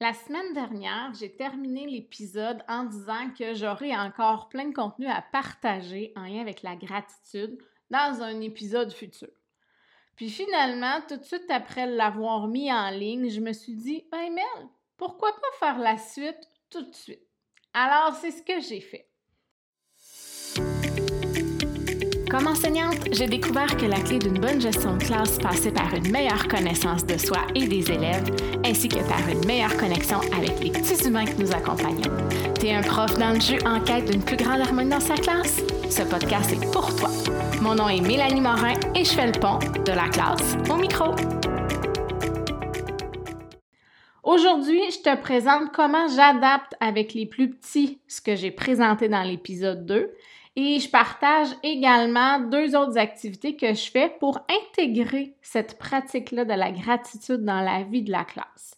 La semaine dernière, j'ai terminé l'épisode en disant que j'aurais encore plein de contenu à partager en lien avec la gratitude dans un épisode futur. Puis finalement, tout de suite après l'avoir mis en ligne, je me suis dit, ben Mel, pourquoi pas faire la suite tout de suite? Alors, c'est ce que j'ai fait. Comme enseignante, j'ai découvert que la clé d'une bonne gestion de classe passait par une meilleure connaissance de soi et des élèves, ainsi que par une meilleure connexion avec les petits humains que nous accompagnons. T'es un prof dans le jeu en quête d'une plus grande harmonie dans sa classe? Ce podcast est pour toi. Mon nom est Mélanie Morin et je fais le pont de la classe au micro. Aujourd'hui, je te présente comment j'adapte avec les plus petits ce que j'ai présenté dans l'épisode 2 et je partage également deux autres activités que je fais pour intégrer cette pratique-là de la gratitude dans la vie de la classe.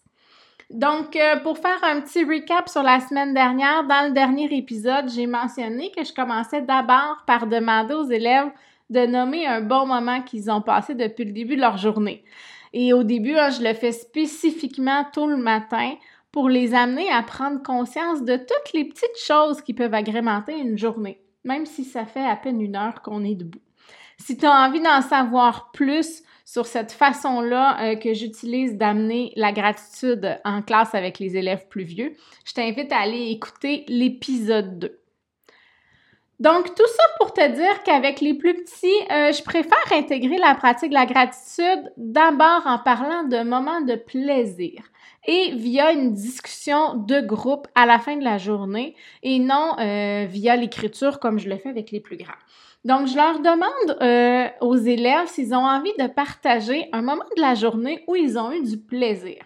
Donc, euh, pour faire un petit recap sur la semaine dernière, dans le dernier épisode, j'ai mentionné que je commençais d'abord par demander aux élèves de nommer un bon moment qu'ils ont passé depuis le début de leur journée. Et au début, hein, je le fais spécifiquement tôt le matin pour les amener à prendre conscience de toutes les petites choses qui peuvent agrémenter une journée même si ça fait à peine une heure qu'on est debout. Si tu as envie d'en savoir plus sur cette façon-là euh, que j'utilise d'amener la gratitude en classe avec les élèves plus vieux, je t'invite à aller écouter l'épisode 2. Donc, tout ça pour te dire qu'avec les plus petits, euh, je préfère intégrer la pratique de la gratitude d'abord en parlant de moments de plaisir et via une discussion de groupe à la fin de la journée et non euh, via l'écriture comme je le fais avec les plus grands. Donc, je leur demande euh, aux élèves s'ils ont envie de partager un moment de la journée où ils ont eu du plaisir.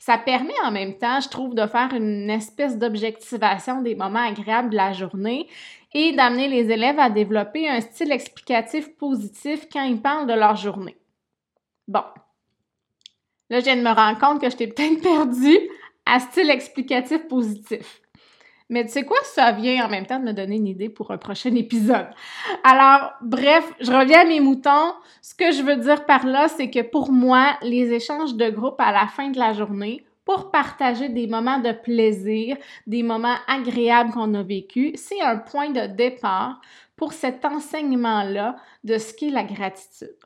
Ça permet en même temps, je trouve, de faire une espèce d'objectivation des moments agréables de la journée et d'amener les élèves à développer un style explicatif positif quand ils parlent de leur journée. Bon, Là, je viens de me rendre compte que je t'ai peut-être perdu à style explicatif positif. Mais tu sais quoi, ça vient en même temps de me donner une idée pour un prochain épisode. Alors, bref, je reviens à mes moutons. Ce que je veux dire par là, c'est que pour moi, les échanges de groupe à la fin de la journée, pour partager des moments de plaisir, des moments agréables qu'on a vécu, c'est un point de départ pour cet enseignement-là de ce qu'est la gratitude.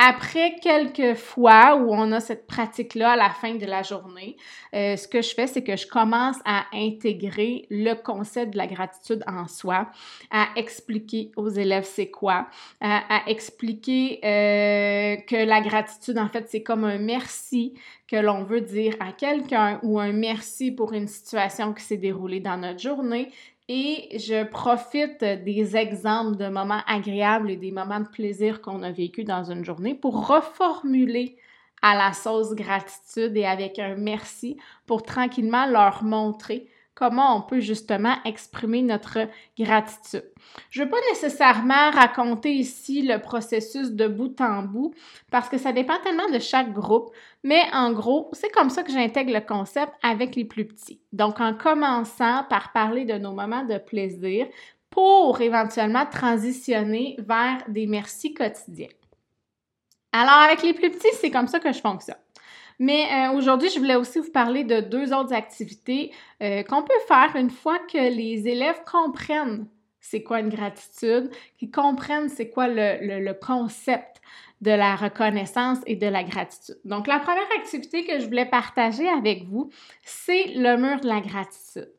Après quelques fois où on a cette pratique-là à la fin de la journée, euh, ce que je fais, c'est que je commence à intégrer le concept de la gratitude en soi, à expliquer aux élèves c'est quoi, à, expliquer euh, que la gratitude, en fait, c'est comme un merci que l'on veut dire à quelqu'un ou un merci pour une situation qui s'est déroulée dans notre journée et je profite des exemples de moments agréables et des moments de plaisir qu'on a vécu dans une journée pour reformuler à la sauce gratitude et avec un merci pour tranquillement leur montrer comment on peut justement exprimer notre gratitude. Je ne veux pas nécessairement raconter ici le processus de bout en bout parce que ça dépend tellement de chaque groupe, mais en gros, c'est comme ça que j'intègre le concept avec les plus petits. Donc, en commençant par parler de nos moments de plaisir pour éventuellement transitionner vers des merci quotidiens. Alors, avec les plus petits, c'est comme ça que je fonctionne. Mais euh, aujourd'hui, je voulais aussi vous parler de deux autres activités euh, qu'on peut faire une fois que les élèves comprennent c'est quoi une gratitude, qu'ils comprennent c'est quoi le, le, concept de la reconnaissance et de la gratitude. Donc, la première activité que je voulais partager avec vous, c'est le mur de la gratitude.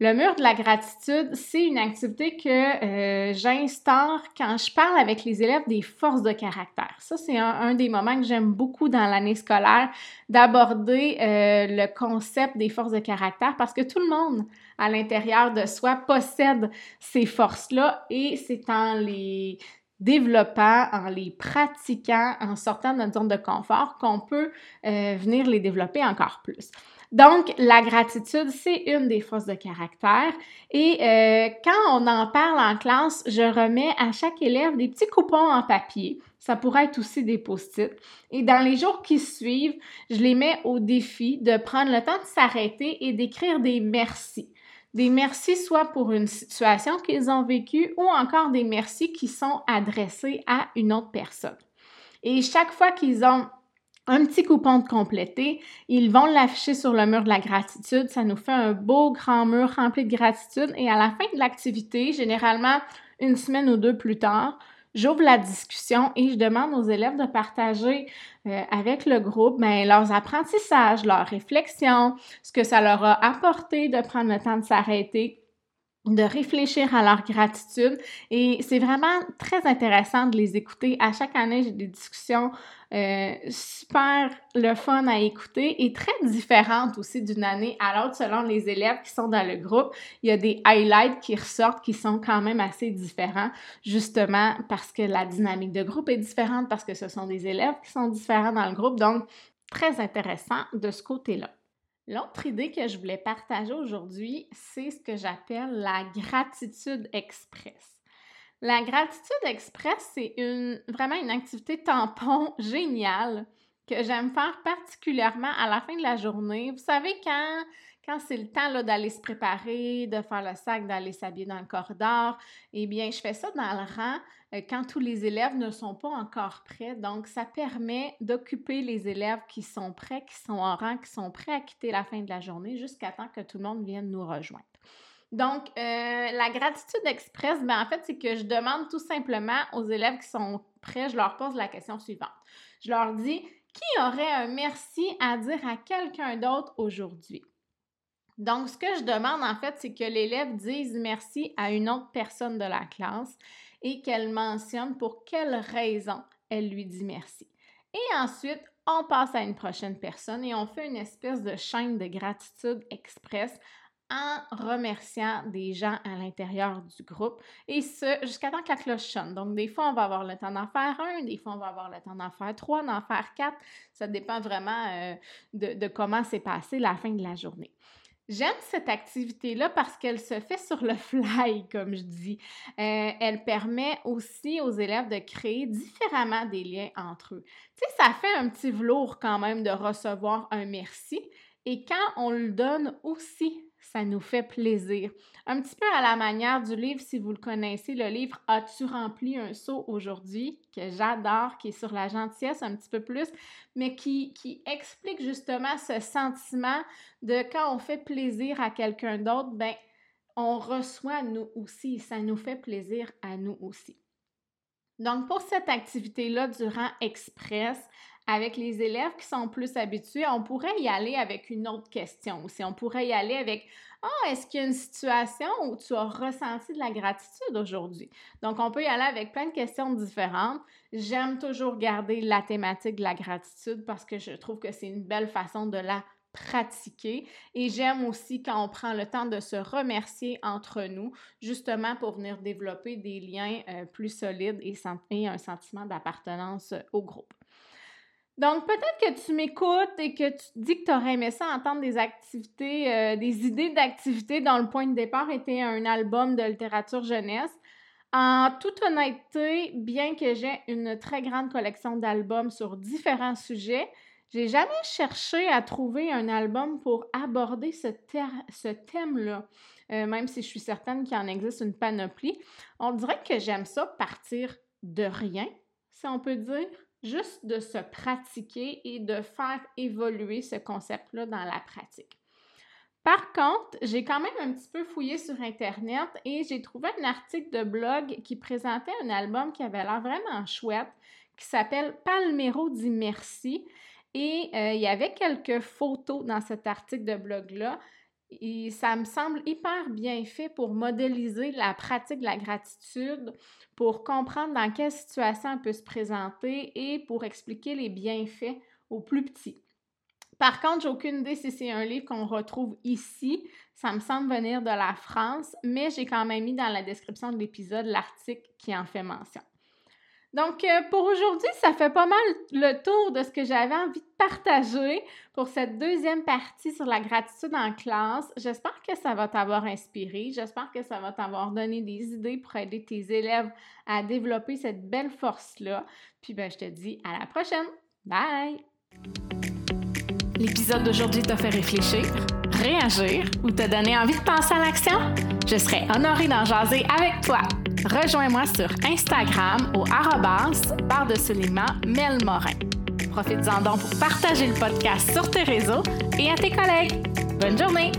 Le mur de la gratitude, c'est une activité que euh, j'instaure quand je parle avec les élèves des forces de caractère. Ça, c'est un, des moments que j'aime beaucoup dans l'année scolaire, d'aborder euh, le concept des forces de caractère parce que tout le monde à l'intérieur de soi possède ces forces-là et c'est en les développant, en les pratiquant, en sortant de notre zone de confort qu'on peut euh, venir les développer encore plus. Donc, la gratitude, c'est une des forces de caractère. Et euh, quand on en parle en classe, je remets à chaque élève des petits coupons en papier. Ça pourrait être aussi des post-it. Et dans les jours qui suivent, je les mets au défi de prendre le temps de s'arrêter et d'écrire des merci. Des merci soit pour une situation qu'ils ont vécue ou encore des merci qui sont adressés à une autre personne. Et chaque fois qu'ils ont un petit coupon de complété. Ils vont l'afficher sur le mur de la gratitude. Ça nous fait un beau grand mur rempli de gratitude. Et à la fin de l'activité, généralement une semaine ou deux plus tard, j'ouvre la discussion et je demande aux élèves de partager euh, avec le groupe ben, leurs apprentissages, leurs réflexions, ce que ça leur a apporté de prendre le temps de s'arrêter de réfléchir à leur gratitude et c'est vraiment très intéressant de les écouter. À chaque année, j'ai des discussions euh, super le fun à écouter et très différentes aussi d'une année à l'autre selon les élèves qui sont dans le groupe. Il y a des highlights qui ressortent qui sont quand même assez différents, justement parce que la dynamique de groupe est différente, parce que ce sont des élèves qui sont différents dans le groupe. Donc, très intéressant de ce côté-là. L'autre idée que je voulais partager aujourd'hui, c'est ce que j'appelle la gratitude express. La gratitude express, c'est vraiment une activité tampon géniale que j'aime faire particulièrement à la fin de la journée. Vous savez, quand quand c'est le temps d'aller se préparer, de faire le sac, d'aller s'habiller dans le corridor, eh bien, je fais ça dans le rang euh, quand tous les élèves ne sont pas encore prêts. Donc, ça permet d'occuper les élèves qui sont prêts, qui sont en rang, qui sont prêts à quitter la fin de la journée jusqu'à temps que tout le monde vienne nous rejoindre. Donc, euh, la gratitude express, ben, en fait, c'est que je demande tout simplement aux élèves qui sont prêts, je leur pose la question suivante. Je leur dis, qui aurait un merci à dire à quelqu'un d'autre aujourd'hui? Donc, ce que je demande en fait, c'est que l'élève dise merci à une autre personne de la classe et qu'elle mentionne pour quelle raison elle lui dit merci. Et ensuite, on passe à une prochaine personne et on fait une espèce de chaîne de gratitude express en remerciant des gens à l'intérieur du groupe et ce jusqu'à temps que la cloche sonne. Donc, des fois, on va avoir le temps d'en faire un, des fois, on va avoir le temps d'en faire trois, d'en faire quatre. Ça dépend vraiment euh, de, de comment s'est passé la fin de la journée. J'aime cette activité-là parce qu'elle se fait sur le fly, comme je dis. Euh, elle permet aussi aux élèves de créer différemment des liens entre eux. Tu sais, ça fait un petit velours quand même de recevoir un merci. Et quand on le donne aussi, ça nous fait plaisir. Un petit peu à la manière du livre, si vous le connaissez, le livre As-tu rempli un seau aujourd'hui, que j'adore, qui est sur la gentillesse un petit peu plus, mais qui, qui explique justement ce sentiment de quand on fait plaisir à quelqu'un d'autre, ben on reçoit nous aussi, ça nous fait plaisir à nous aussi. Donc, pour cette activité-là durant Express, avec les élèves qui sont plus habitués, on pourrait y aller avec une autre question aussi. On pourrait y aller avec Ah, est-ce qu'il y a une situation où tu as ressenti de la gratitude aujourd'hui? Donc, on peut y aller avec plein de questions différentes. J'aime toujours garder la thématique de la gratitude parce que je trouve que c'est une belle façon de la pratiquer. Et j'aime aussi quand on prend le temps de se remercier entre nous, justement pour venir développer des liens euh, plus solides et, un sentiment d'appartenance au groupe. Donc, peut-être que tu m'écoutes et que tu dis que tu aurais aimé ça entendre des activités, euh, des idées d'activités dont le point de départ était un album de littérature jeunesse. En toute honnêteté, bien que j'ai une très grande collection d'albums sur différents sujets, j'ai jamais cherché à trouver un album pour aborder ce, thème-là, euh, même si je suis certaine qu'il en existe une panoplie. On dirait que j'aime ça partir de rien, si on peut dire juste de se pratiquer et de faire évoluer ce concept-là dans la pratique. Par contre, j'ai quand même un petit peu fouillé sur Internet et j'ai trouvé un article de blog qui présentait un album qui avait l'air vraiment chouette, qui s'appelle Palmero dit merci. Et euh, il y avait quelques photos dans cet article de blog-là. Et ça me semble hyper bien fait pour modéliser la pratique de la gratitude pour comprendre dans quelle situation elle peut se présenter et pour expliquer les bienfaits aux plus petits. Par contre, j'ai aucune idée si c'est un livre qu'on retrouve ici. Ça me semble venir de la France, mais j'ai quand même mis dans la description de l'épisode l'article qui en fait mention. Donc, euh, pour aujourd'hui, ça fait pas mal le tour de ce que j'avais envie de partager pour cette deuxième partie sur la gratitude en classe. J'espère que ça va t'avoir inspiré. J'espère que ça va t'avoir donné des idées pour aider tes élèves à développer cette belle force-là. Puis, ben, je te dis à la prochaine. Bye! L'épisode d'aujourd'hui t'a fait réfléchir, réagir ou t'a donné envie de penser à l'action? Je serais honorée d'en jaser avec toi. Rejoins-moi sur Instagram au arrobas barre de Melmorin. Profites-en donc pour partager le podcast sur tes réseaux et à tes collègues. Bonne journée!